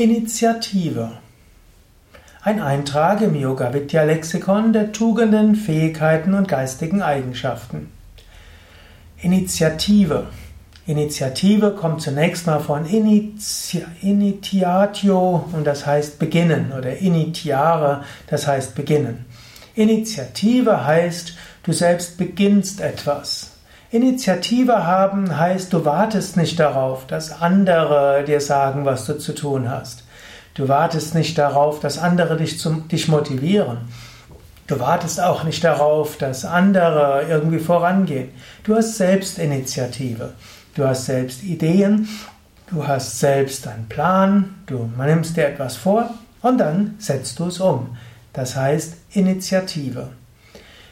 Initiative. Ein Eintrag im Yoga Vidya Lexikon der Tugenden, Fähigkeiten und geistigen Eigenschaften. Initiative. Initiative kommt zunächst mal von Initi Initiatio und das heißt beginnen oder Initiare, das heißt beginnen. Initiative heißt, du selbst beginnst etwas. Initiative haben heißt, du wartest nicht darauf, dass andere dir sagen, was du zu tun hast. Du wartest nicht darauf, dass andere dich, zum, dich motivieren. Du wartest auch nicht darauf, dass andere irgendwie vorangehen. Du hast Selbstinitiative. Du hast selbst Ideen. Du hast selbst einen Plan. Du nimmst dir etwas vor und dann setzt du es um. Das heißt Initiative.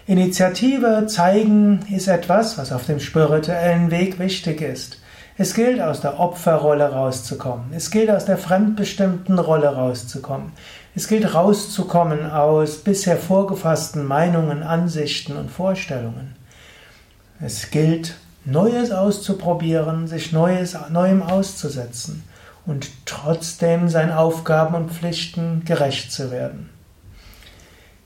Initiative zeigen ist etwas, was auf dem spirituellen Weg wichtig ist. Es gilt, aus der Opferrolle rauszukommen. Es gilt, aus der fremdbestimmten Rolle rauszukommen. Es gilt, rauszukommen aus bisher vorgefassten Meinungen, Ansichten und Vorstellungen. Es gilt, Neues auszuprobieren, sich Neues, Neuem auszusetzen und trotzdem seinen Aufgaben und Pflichten gerecht zu werden.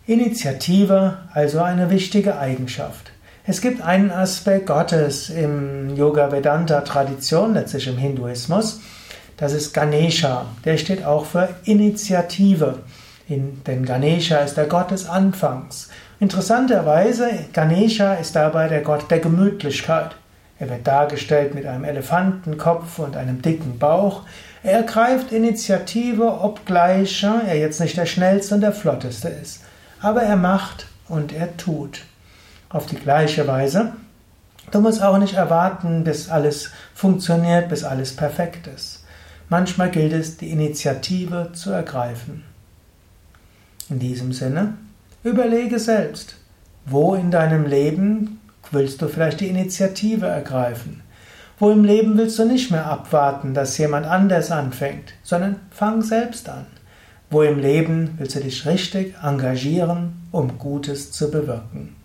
Initiative, also eine wichtige Eigenschaft. Es gibt einen Aspekt Gottes im Yoga Vedanta Tradition, letztlich im Hinduismus. Das ist Ganesha. Der steht auch für Initiative. denn Ganesha ist der Gott des Anfangs. Interessanterweise, Ganesha ist dabei der Gott der Gemütlichkeit. Er wird dargestellt mit einem Elefantenkopf und einem dicken Bauch. Er ergreift Initiative, obgleich er jetzt nicht der schnellste und der flotteste ist aber er macht und er tut. Auf die gleiche Weise. Du musst auch nicht erwarten, bis alles funktioniert, bis alles perfekt ist. Manchmal gilt es, die Initiative zu ergreifen. In diesem Sinne, überlege selbst, wo in deinem Leben willst du vielleicht die Initiative ergreifen? Wo im Leben willst du nicht mehr abwarten, dass jemand anders anfängt, sondern fang selbst an. Wo im Leben willst du dich richtig engagieren, um Gutes zu bewirken?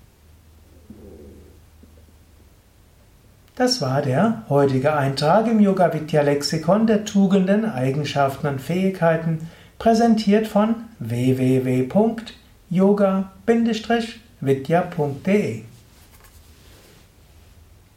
Das war der heutige Eintrag im Yoga Vidya Lexikon der Tugenden, Eigenschaften und Fähigkeiten, präsentiert von www.yoga-vidya.de